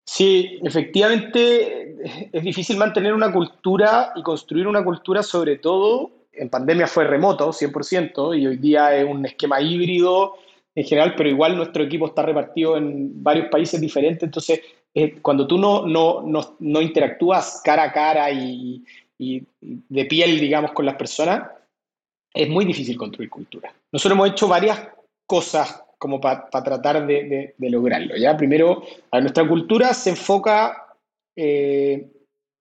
Sí, efectivamente es difícil mantener una cultura y construir una cultura sobre todo, en pandemia fue remoto, 100%, y hoy día es un esquema híbrido en general, pero igual nuestro equipo está repartido en varios países diferentes, entonces eh, cuando tú no, no, no, interactúas cara a cara y, y, de piel, digamos, con las personas, es muy difícil construir cultura. Nosotros hemos hecho varias cosas como para tratar de, lograrlo. ¿ya? Primero, a nuestra cultura se enfoca, eh,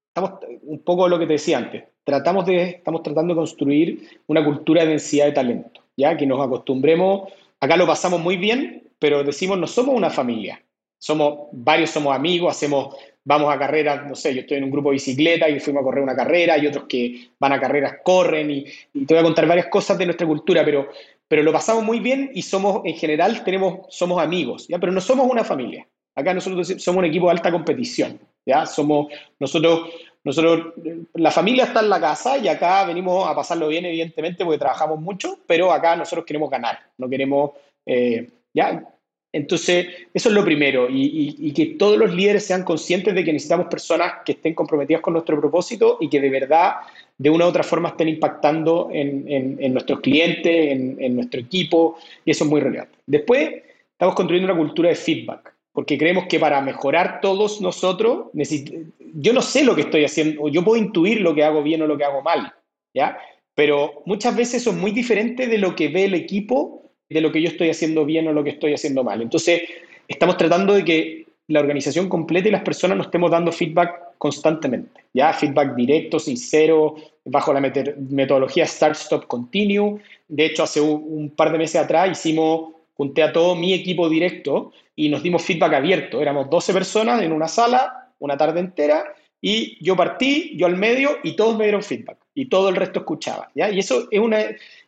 estamos un poco lo que te decía antes, tratamos de, estamos tratando de construir una cultura de densidad de talento, ¿ya? que nos acostumbremos, acá lo pasamos muy bien, pero decimos no somos una familia, somos varios somos amigos, hacemos vamos a carreras, no sé, yo estoy en un grupo de bicicleta y fuimos a correr una carrera y otros que van a carreras corren y, y, te voy a contar varias cosas de nuestra cultura, pero pero lo pasamos muy bien y somos, en general, tenemos, somos amigos, ¿ya? Pero no somos una familia. Acá nosotros somos un equipo de alta competición, ¿ya? Somos, nosotros, nosotros, la familia está en la casa y acá venimos a pasarlo bien, evidentemente, porque trabajamos mucho, pero acá nosotros queremos ganar, no queremos, eh, ¿ya? Entonces, eso es lo primero, y, que todos los líderes sean conscientes de que necesitamos personas que estén comprometidas con nuestro propósito y que de verdad de una u otra forma estén impactando en, nuestros clientes, en, nuestro equipo, y eso es muy relevante. Después, estamos construyendo una cultura de feedback, porque creemos que para mejorar todos nosotros, yo no sé lo que estoy haciendo, o yo puedo intuir lo que hago bien o lo que hago mal, ¿ya? Pero muchas veces eso es muy diferente de lo que ve el equipo, de lo que yo estoy haciendo bien o lo que estoy haciendo mal. Entonces, estamos tratando de que la organización completa y las personas nos estemos dando feedback constantemente, ¿ya? Feedback directo, sincero, bajo la metodología Start, Stop, Continue. De hecho, hace un, par de meses atrás hicimos, junté a todo mi equipo directo y nos dimos feedback abierto. Éramos 12 personas en una sala, una tarde entera, y yo partí, yo al medio, y todos me dieron feedback, y todo el resto escuchaba, ¿ya? Y eso es una,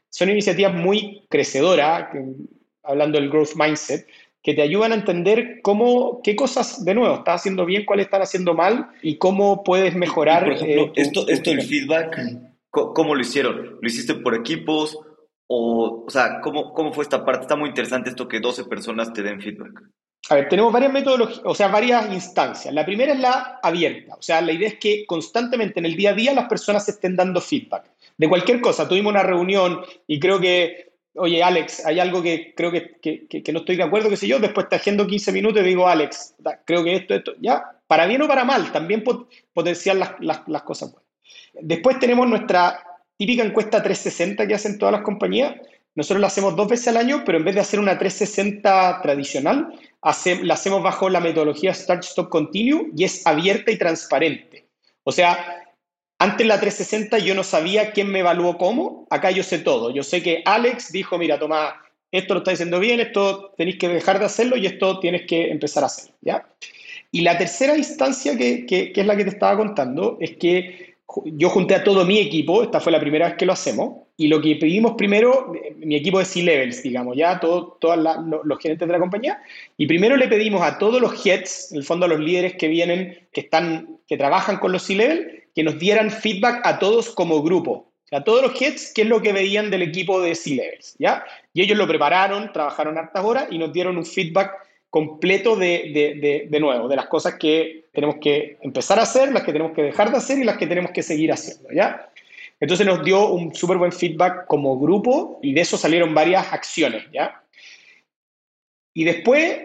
son iniciativas muy crecedoras, hablando del growth mindset, que te ayudan a entender cómo, qué cosas, de nuevo, estás haciendo bien, cuáles están haciendo mal y cómo puedes mejorar. por ejemplo, eh, esto, esto del feedback, ¿cómo lo hicieron? ¿Lo hiciste por equipos? O, o sea, ¿cómo, ¿cómo fue esta parte? Está muy interesante esto que 12 personas te den feedback. A ver, tenemos varias metodologías, o sea, varias instancias. La primera es la abierta, o sea, la idea es que constantemente en el día a día las personas estén dando feedback. De cualquier cosa, tuvimos una reunión y creo que oye, Alex, hay algo que creo que, no estoy de acuerdo, qué sé yo, después te agendo 15 minutos y digo, Alex, creo que esto, esto, ya, para bien o para mal, también potenciar las, cosas buenas. Después tenemos nuestra típica encuesta 360 que hacen todas las compañías. Nosotros la hacemos dos veces al año, pero en vez de hacer una 360 tradicional, la hacemos bajo la metodología Start Stop Continue y es abierta y transparente. O sea, antes la 360 yo no sabía quién me evaluó cómo, acá yo sé todo. Yo sé que Alex dijo, mira, toma, esto lo está diciendo bien, esto tenéis que dejar de hacerlo y esto tienes que empezar a hacerlo, ¿ya? Y la tercera instancia que, que, es la que te estaba contando es que yo junté a todo mi equipo, esta fue la primera vez que lo hacemos, y lo que pedimos primero, mi equipo de C-Levels, digamos, ya todos los gerentes de la compañía, y primero le pedimos a todos los heads, en el fondo a los líderes que vienen, que, están, que trabajan con los C-Level, que nos dieran feedback a todos como grupo. a todos los heads, qué es lo que veían del equipo de C-Levels, ¿ya? Y ellos lo prepararon, trabajaron hartas horas y nos dieron un feedback completo de, de, nuevo, de las cosas que tenemos que empezar a hacer, las que tenemos que dejar de hacer y las que tenemos que seguir haciendo, ¿ya? Entonces nos dio un súper buen feedback como grupo y de eso salieron varias acciones, ¿ya? Y después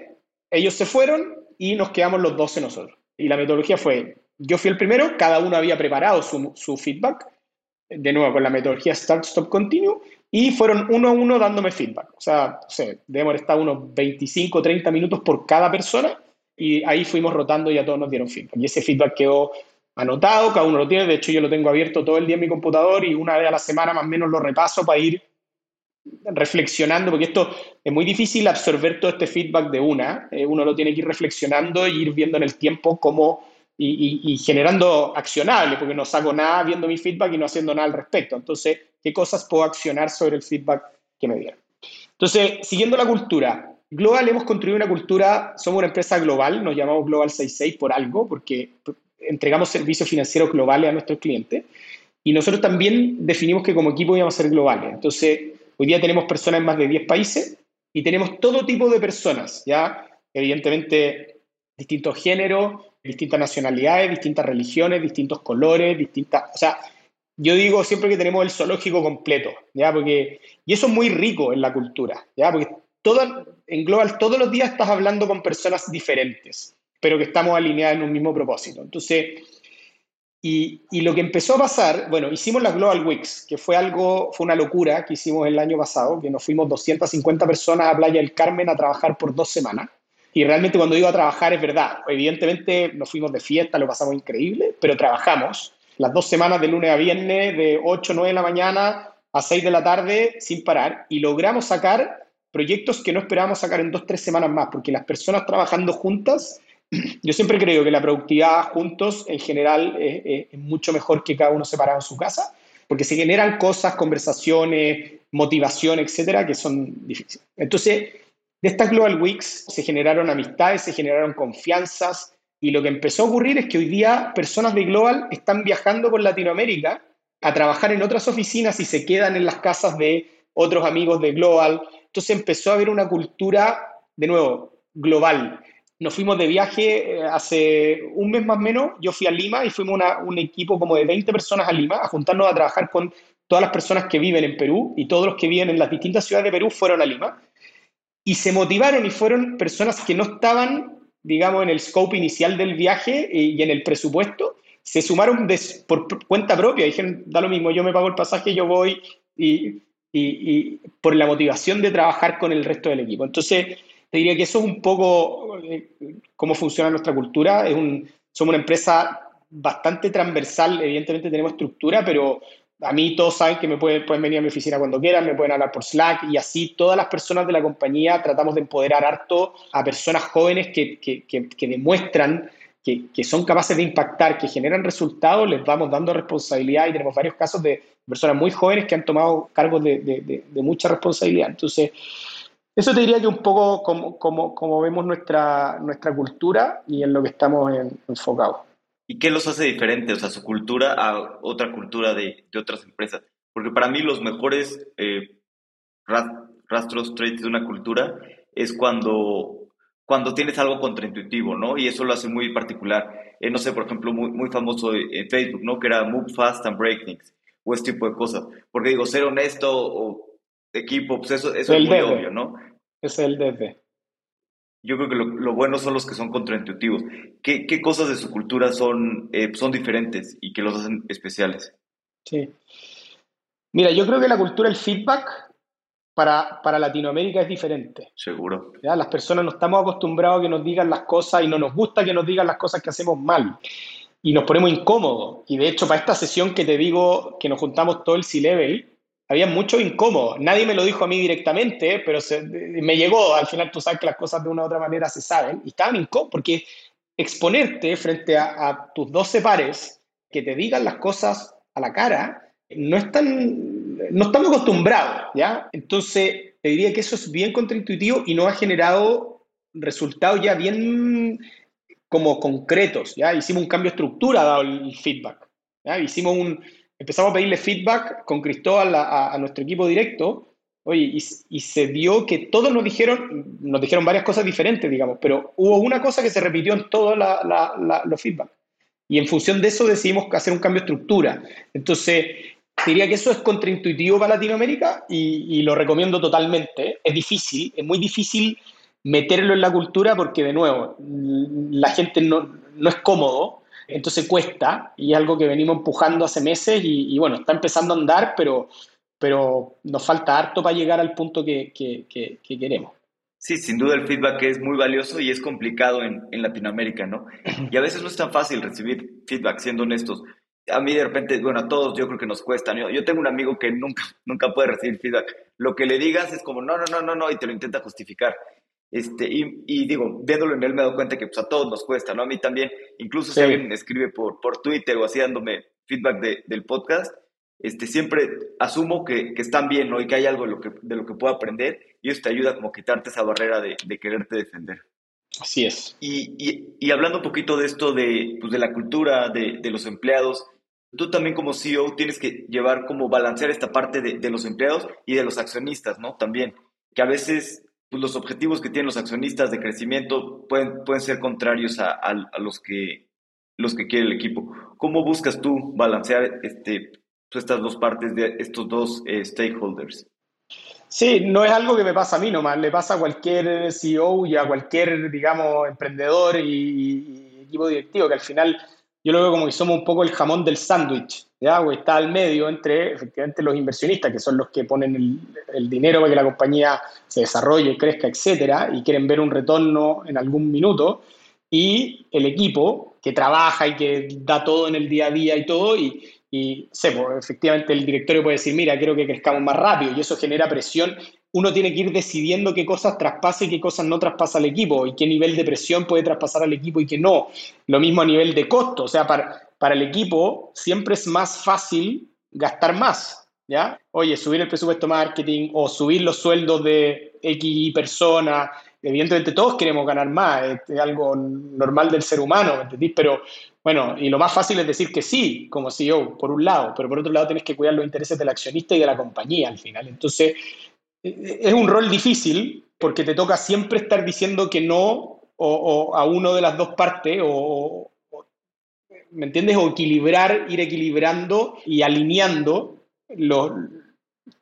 ellos se fueron y nos quedamos los 12 nosotros. Y la metodología fue, yo fui el primero, cada uno había preparado su, feedback, de nuevo con la metodología Start, Stop, Continue, y fueron uno a uno dándome feedback. O sea, debemos estar unos 25, 30 minutos por cada persona, y ahí fuimos rotando y a todos nos dieron feedback. Y ese feedback quedó anotado, cada uno lo tiene, de hecho yo lo tengo abierto todo el día en mi computador y una vez a la semana más o menos lo repaso para ir reflexionando, porque esto es muy difícil absorber todo este feedback de una, eh, uno lo tiene que ir reflexionando y ir viendo en el tiempo cómo y, generando accionable, porque no saco nada viendo mi feedback y no haciendo nada al respecto. Entonces, ¿qué cosas puedo accionar sobre el feedback que me dieron? Entonces, siguiendo la cultura, Global hemos construido una cultura, somos una empresa global, nos llamamos Global 66 por algo, porque entregamos servicios financieros globales a nuestros clientes. Y nosotros también definimos que como equipo íbamos a ser globales. Entonces, hoy día tenemos personas en más de 10 países y tenemos todo tipo de personas, ¿ya? Evidentemente, distintos géneros, distintas nacionalidades, distintas religiones, distintos colores, distintas... O sea, yo digo siempre que tenemos el zoológico completo, ¿ya? Porque, y eso es muy rico en la cultura, ¿ya? Porque todo, en Global todos los días estás hablando con personas diferentes, pero que estamos alineadas en un mismo propósito. Entonces, y, y, lo que empezó a pasar, bueno, hicimos las Global Weeks, que fue algo, fue una locura que hicimos el año pasado, que nos fuimos 250 personas a Playa del Carmen a trabajar por dos semanas. Y realmente cuando digo a trabajar es verdad. Evidentemente nos fuimos de fiesta, lo pasamos increíble, pero trabajamos las dos semanas de lunes a viernes, de 8 o 9 de la mañana a 6 de la tarde sin parar y logramos sacar proyectos que no esperábamos sacar en dos, tres semanas más, porque las personas trabajando juntas, (clears throat) yo siempre creo que la productividad juntos en general es, es mucho mejor que cada uno separado en su casa, porque se generan cosas, conversaciones, motivación, etcétera, que son difíciles. Entonces, de estas Global Weeks se generaron amistades, se generaron confianzas y lo que empezó a ocurrir es que hoy día personas de Global están viajando por Latinoamérica a trabajar en otras oficinas y se quedan en las casas de otros amigos de Global. Entonces empezó a haber una cultura, de nuevo, global. Nos fuimos de viaje eh, hace un mes más o menos, yo fui a Lima y fuimos un equipo como de 20 personas a Lima a juntarnos a trabajar con todas las personas que viven en Perú y todos los que viven en las distintas ciudades de Perú fueron a Lima y se motivaron y fueron personas que no estaban, digamos, en el scope inicial del viaje y en el presupuesto, se sumaron por cuenta propia, dijeron, da lo mismo, yo me pago el pasaje, yo voy y, por la motivación de trabajar con el resto del equipo. Entonces, te diría que eso es un poco eh, cómo funciona nuestra cultura. Es un, somos una empresa bastante transversal, evidentemente tenemos estructura, pero a mí todos saben que me pueden, venir a mi oficina cuando quieran, me pueden hablar por Slack y así todas las personas de la compañía tratamos de empoderar harto a personas jóvenes que, que, que, demuestran que, que, son capaces de impactar, que generan resultados, les vamos dando responsabilidad y tenemos varios casos de personas muy jóvenes que han tomado cargos de, de, de, mucha responsabilidad. Entonces, eso te diría que un poco como vemos nuestra, nuestra cultura y en lo que estamos enfocados. ¿Y qué los hace diferentes, o sea, su cultura a otra cultura de, de otras empresas? Porque para mí los mejores eh, rastros, traits de una cultura es cuando, cuando tienes algo contraintuitivo, ¿no? Y eso lo hace muy particular. Eh, no sé, por ejemplo, muy, muy famoso en Facebook, ¿no? Que era Move Fast and Break Things, o este tipo de cosas. Porque digo, ser honesto o equipo, pues eso, eso es muy obvio, ¿no? Es el DD yo creo que lo, bueno son los que son contraintuitivos. ¿Qué, qué cosas de su cultura son, eh, son diferentes y que los hacen especiales? Sí. Mira, yo creo que la cultura del feedback para, para Latinoamérica es diferente. Seguro. ¿Ya? Las personas no estamos acostumbrados a que nos digan las cosas y no nos gusta que nos digan las cosas que hacemos mal. Y nos ponemos incómodos. Y de hecho, para esta sesión que te digo que nos juntamos todo el C-Level, había mucho incómodo. Nadie me lo dijo a mí directamente, pero me llegó. Al final tú sabes que las cosas de una u otra manera se saben. Y estaban incómodos porque exponerte frente a, tus 12 pares que te digan las cosas a la cara no están, no estamos acostumbrados, ¿ya? Entonces, te diría que eso es bien contraintuitivo y no ha generado resultados ya bien como concretos, ¿ya? Hicimos un cambio de estructura dado el feedback. Hicimos un, empezamos a pedirle feedback con Cristóbal a, nuestro equipo directo, oye, y, se dio que todos nos dijeron, nos dijeron varias cosas diferentes, digamos, pero hubo una cosa que se repitió en todos los feedback. Y en función de eso decidimos hacer un cambio de estructura. Entonces, diría que eso es contraintuitivo para Latinoamérica y, y lo recomiendo totalmente. Es difícil, es muy difícil meterlo en la cultura porque, de nuevo, la gente no, no es cómodo entonces cuesta y es algo que venimos empujando hace meses y, bueno, está empezando a andar, pero, pero nos falta harto para llegar al punto que, queremos. Sí, sin duda el feedback es muy valioso y es complicado en, Latinoamérica, ¿no? Y a veces no es tan fácil recibir feedback, siendo honestos. a mí de repente, bueno, a todos yo creo que nos cuesta. Yo, yo tengo un amigo que nunca, nunca puede recibir feedback. Lo que le digas es como, no, no, no, no, no, y te lo intenta justificar. Este, y, y digo, viéndolo en él me he dado cuenta que pues, a todos nos cuesta, ¿no? A mí también, incluso si alguien me escribe por, por Twitter o así dándome feedback de, del podcast, este, siempre asumo que, que, están bien, ¿no? Y que hay algo de lo que, de lo que puedo aprender y eso te ayuda como a quitarte esa barrera de, de quererte defender. Así es. Y, y, y, hablando un poquito de esto de, pues de la cultura, de, de, los empleados, tú también como CEO tienes que llevar como balancear esta parte de, de, los empleados y de los accionistas, ¿no? También, que a veces pues, los objetivos que tienen los accionistas de crecimiento pueden, pueden ser contrarios a, los, que, los que quiere el equipo. ¿Cómo buscas tú balancear este, pues, estas dos partes de estos dos eh, stakeholders? Sí, no es algo que me pasa a mí nomás, le pasa a cualquier CEO y a cualquier, digamos, emprendedor y, y equipo directivo, que al final yo lo veo como que somos un poco el jamón del sándwich, ¿ya? O está al medio entre efectivamente los inversionistas, que son los que ponen el, el, dinero para que la compañía se desarrolle, crezca, etcétera, y quieren ver un retorno en algún minuto, y el equipo que trabaja y que da todo en el día a día y todo, y, y sé, pues, efectivamente el directorio puede decir, mira, quiero que crezcamos más rápido y eso genera presión. Uno tiene que ir decidiendo qué cosas traspasa y qué cosas no traspasa al equipo y qué nivel de presión puede traspasar al equipo y qué no. Lo mismo a nivel de costo, o sea, para, para el equipo siempre es más fácil gastar más, ¿ya? Oye, subir el presupuesto marketing o subir los sueldos de X persona, evidentemente todos queremos ganar más, es algo normal del ser humano, ¿me entendís? Pero bueno, y lo más fácil es decir que sí, como CEO, por un lado, pero por otro lado tienes que cuidar los intereses del accionista y de la compañía al final. Entonces, e, e, es un rol difícil porque te toca siempre estar diciendo que no o, a uno de las dos partes o, ¿me entiendes? O equilibrar, ir equilibrando y alineando los,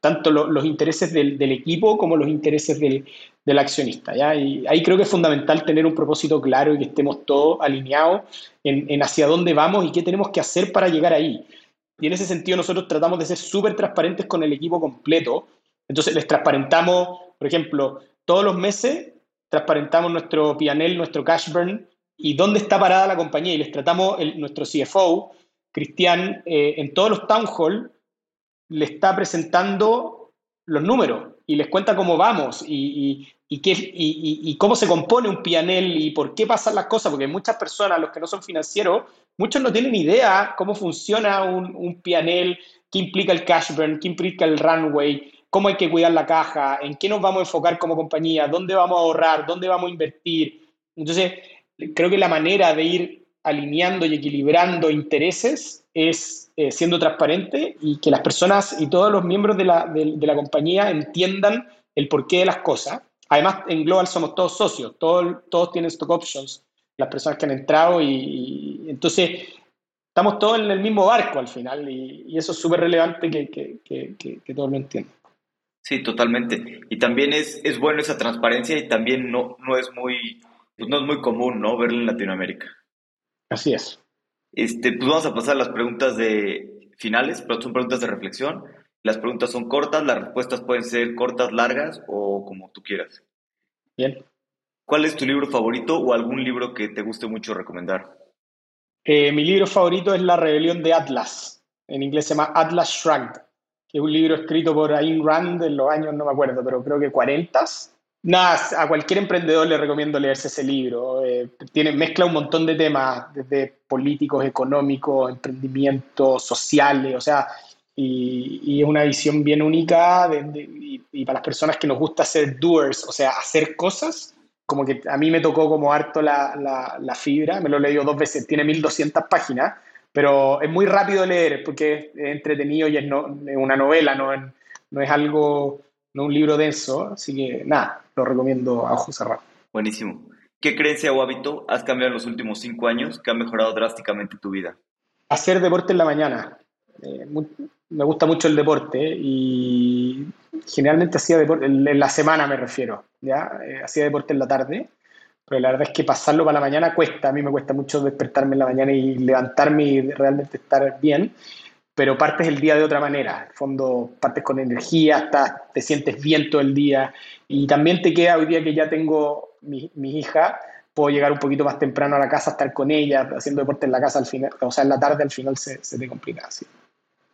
tanto lo, los intereses del, equipo como los intereses del, accionista. Y ahí creo que es fundamental tener un propósito claro y que estemos todos alineados en, en, hacia dónde vamos y qué tenemos que hacer para llegar ahí. Y en ese sentido nosotros tratamos de ser súper transparentes con el equipo completo. Entonces les transparentamos, por ejemplo, todos los meses transparentamos nuestro PNL, nuestro cash burn y dónde está parada la compañía. Y les tratamos, el, nuestro CFO, Cristian, eh, en todos los town hall le está presentando los números y les cuenta cómo vamos y, y, y, qué, y cómo se compone un PNL y por qué pasan las cosas, porque muchas personas, los que no son financieros, muchos no tienen idea cómo funciona un, un PNL, qué implica el cash burn, qué implica el runway, cómo hay que cuidar la caja, en qué nos vamos a enfocar como compañía, dónde vamos a ahorrar, dónde vamos a invertir. Entonces, creo que la manera de ir alineando y equilibrando intereses es eh, siendo transparente y que las personas y todos los miembros de la, de, la, compañía entiendan el porqué de las cosas. Además, en Global somos todos socios, todos, todos tienen stock options, las personas que han entrado y, entonces estamos todos en el mismo barco al final y, y eso es súper relevante que, que, que, que, todos lo entiendan. Sí, totalmente. Y también es, es bueno esa transparencia y también no, no, es muy, pues no es muy común ¿no? verla en Latinoamérica. Así es. Este, pues vamos a pasar a las preguntas de finales, pero son preguntas de reflexión. Las preguntas son cortas, las respuestas pueden ser cortas, largas o como tú quieras. Bien. ¿Cuál es tu libro favorito o algún libro que te guste mucho recomendar? Eh, mi libro favorito es La rebelión de Atlas. En inglés se llama Atlas Shrugged, que es un libro escrito por Ayn Rand en los años, no me acuerdo, pero creo que 40 Nada, a cualquier emprendedor le recomiendo leerse ese libro. Eh, tiene, mezcla un montón de temas, desde políticos, económicos, emprendimientos, sociales, o sea, y, es una visión bien única y, para las personas que nos gusta ser doers, o sea, hacer cosas, como que a mí me tocó como harto la, la, la fibra, me lo he leído dos veces, tiene 1200 páginas, pero es muy rápido de leer porque es entretenido y es, no, es una novela, no, no es algo no un libro denso, así que nada, lo recomiendo a ojos cerrados. Buenísimo. ¿Qué creencia o hábito has cambiado en los últimos cinco años que ha mejorado drásticamente tu vida? Hacer deporte en la mañana. Eh, muy, me gusta mucho el deporte y generalmente hacía deporte, en la semana me refiero, ¿ya? Eh, hacía deporte en la tarde, pero la verdad es que pasarlo para la mañana cuesta, a mí me cuesta mucho despertarme en la mañana y levantarme y realmente estar bien pero partes el día de otra manera. En fondo, partes con energía, estás, te sientes bien todo el día. Y también te queda hoy día que ya tengo mi, mi hija, puedo llegar un poquito más temprano a la casa, estar con ella, haciendo deporte en la casa al final, o sea, en la tarde al final se, se te complica así.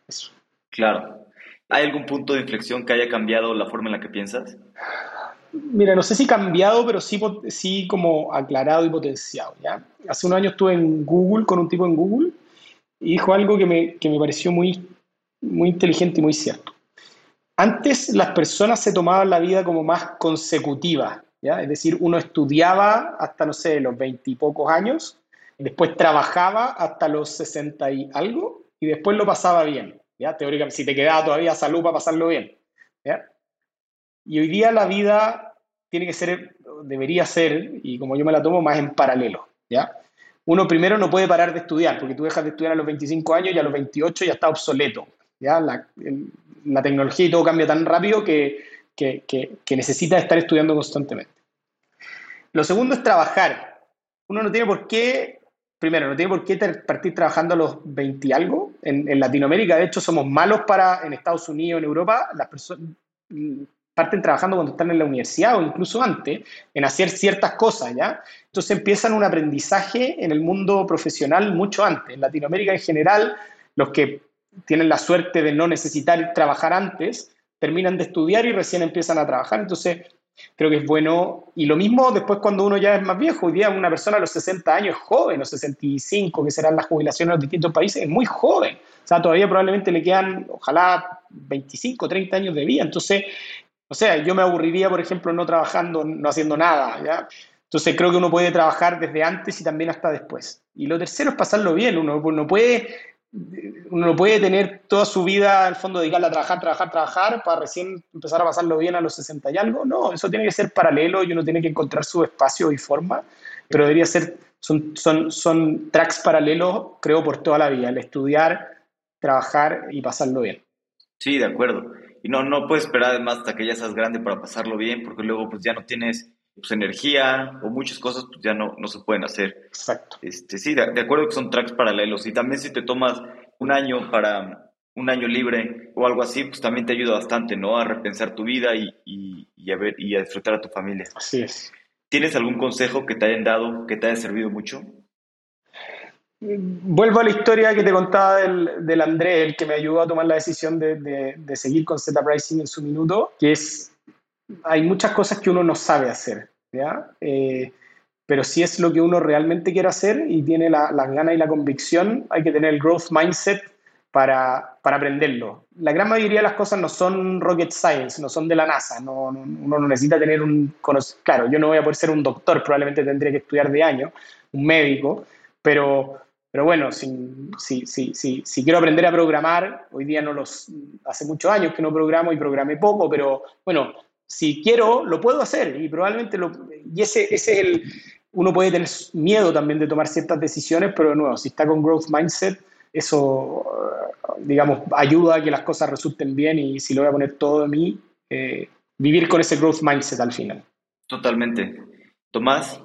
Eso. Claro. ¿Hay algún punto de inflexión que haya cambiado la forma en la que piensas? Mira, no sé si cambiado, pero sí, sí como aclarado y potenciado. ¿ya? Hace unos años estuve en Google con un tipo en Google dijo algo que me, que me pareció muy, muy inteligente y muy cierto. Antes las personas se tomaban la vida como más consecutiva, ¿ya? es decir, uno estudiaba hasta, no sé, los veintipocos años, después trabajaba hasta los sesenta y algo y después lo pasaba bien. ¿ya? Teóricamente, si te quedaba todavía salud para pasarlo bien. ¿ya? Y hoy día la vida tiene que ser, debería ser, y como yo me la tomo, más en paralelo, ¿ya? Uno primero no puede parar de estudiar, porque tú dejas de estudiar a los 25 años y a los 28 ya está obsoleto, ¿ya? La, la tecnología y todo cambia tan rápido que, que, que, necesita estar estudiando constantemente. Lo segundo es trabajar. Uno no tiene por qué, primero, no tiene por qué partir trabajando a los 20 y algo. En, en Latinoamérica, de hecho, somos malos para, en Estados Unidos, en Europa, las personas parten trabajando cuando están en la universidad o incluso antes, en hacer ciertas cosas, ¿ya? Entonces empiezan un aprendizaje en el mundo profesional mucho antes. En Latinoamérica en general, los que tienen la suerte de no necesitar trabajar antes, terminan de estudiar y recién empiezan a trabajar. Entonces, creo que es bueno. Y lo mismo después cuando uno ya es más viejo. Hoy día una persona a los 60 años es joven, los 65, que serán las jubilaciones en los distintos países, es muy joven. O sea, todavía probablemente le quedan, ojalá, 25, 30 años de vida. Entonces, o sea, yo me aburriría, por ejemplo, no trabajando, no haciendo nada, ¿ya? Entonces creo que uno puede trabajar desde antes y también hasta después. Y lo tercero es pasarlo bien. Uno no puede, uno puede tener toda su vida, al fondo, dedicarla a trabajar, trabajar, trabajar, para recién empezar a pasarlo bien a los 60 y algo. No, eso tiene que ser paralelo y uno tiene que encontrar su espacio y forma, pero debería ser, son, son, son tracks paralelos, creo, por toda la vida, el estudiar, trabajar y pasarlo bien. Sí, de acuerdo y no, no puedes esperar además hasta que ya seas grande para pasarlo bien, porque luego pues ya no tienes pues, energía o muchas cosas pues ya no, no se pueden hacer. Exacto. Este, sí, de, acuerdo que son tracks paralelos y también si te tomas un año para un año libre o algo así, pues también te ayuda bastante, ¿no? A repensar tu vida y, y, y, a, ver, y a disfrutar a tu familia. Así es. ¿Tienes algún consejo que te hayan dado que te haya servido mucho? Vuelvo a la historia que te contaba del, del André, el que me ayudó a tomar la decisión de, de, seguir con Z Pricing en su minuto, que es, hay muchas cosas que uno no sabe hacer, ¿ya? Eh, pero si es lo que uno realmente quiere hacer y tiene las ganas y la convicción, hay que tener el growth mindset para, para, aprenderlo. La gran mayoría de las cosas no son rocket science, no son de la NASA, no, uno no necesita tener un... Claro, yo no voy a poder ser un doctor, probablemente tendría que estudiar de año, un médico, pero pero bueno, si, si, si, si, quiero aprender a programar, hoy día no los, hace muchos años que no programo y programé poco, pero bueno, si quiero, lo puedo hacer y probablemente lo, y ese, ese es el, uno puede tener miedo también de tomar ciertas decisiones, pero de nuevo, si está con growth mindset, eso, digamos, ayuda a que las cosas resulten bien y si lo voy a poner todo de mí, eh, vivir con ese growth mindset al final. Totalmente. Tomás,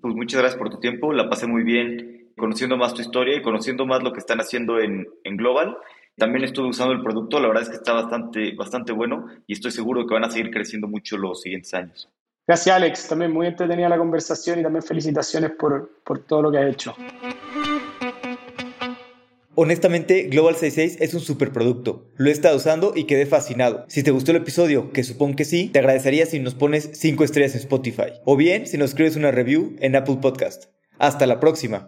pues muchas gracias por tu tiempo, la pasé muy bien conociendo más tu historia y conociendo más lo que están haciendo en, en Global. También estuve usando el producto, la verdad es que está bastante, bastante bueno y estoy seguro que van a seguir creciendo mucho los siguientes años. Gracias Alex, también muy entretenida la conversación y también felicitaciones por, por todo lo que has hecho. Honestamente, Global 66 es un superproducto. Lo he estado usando y quedé fascinado. Si te gustó el episodio, que supongo que sí, te agradecería si nos pones 5 estrellas en Spotify. O bien si nos escribes una review en Apple Podcast. Hasta la próxima.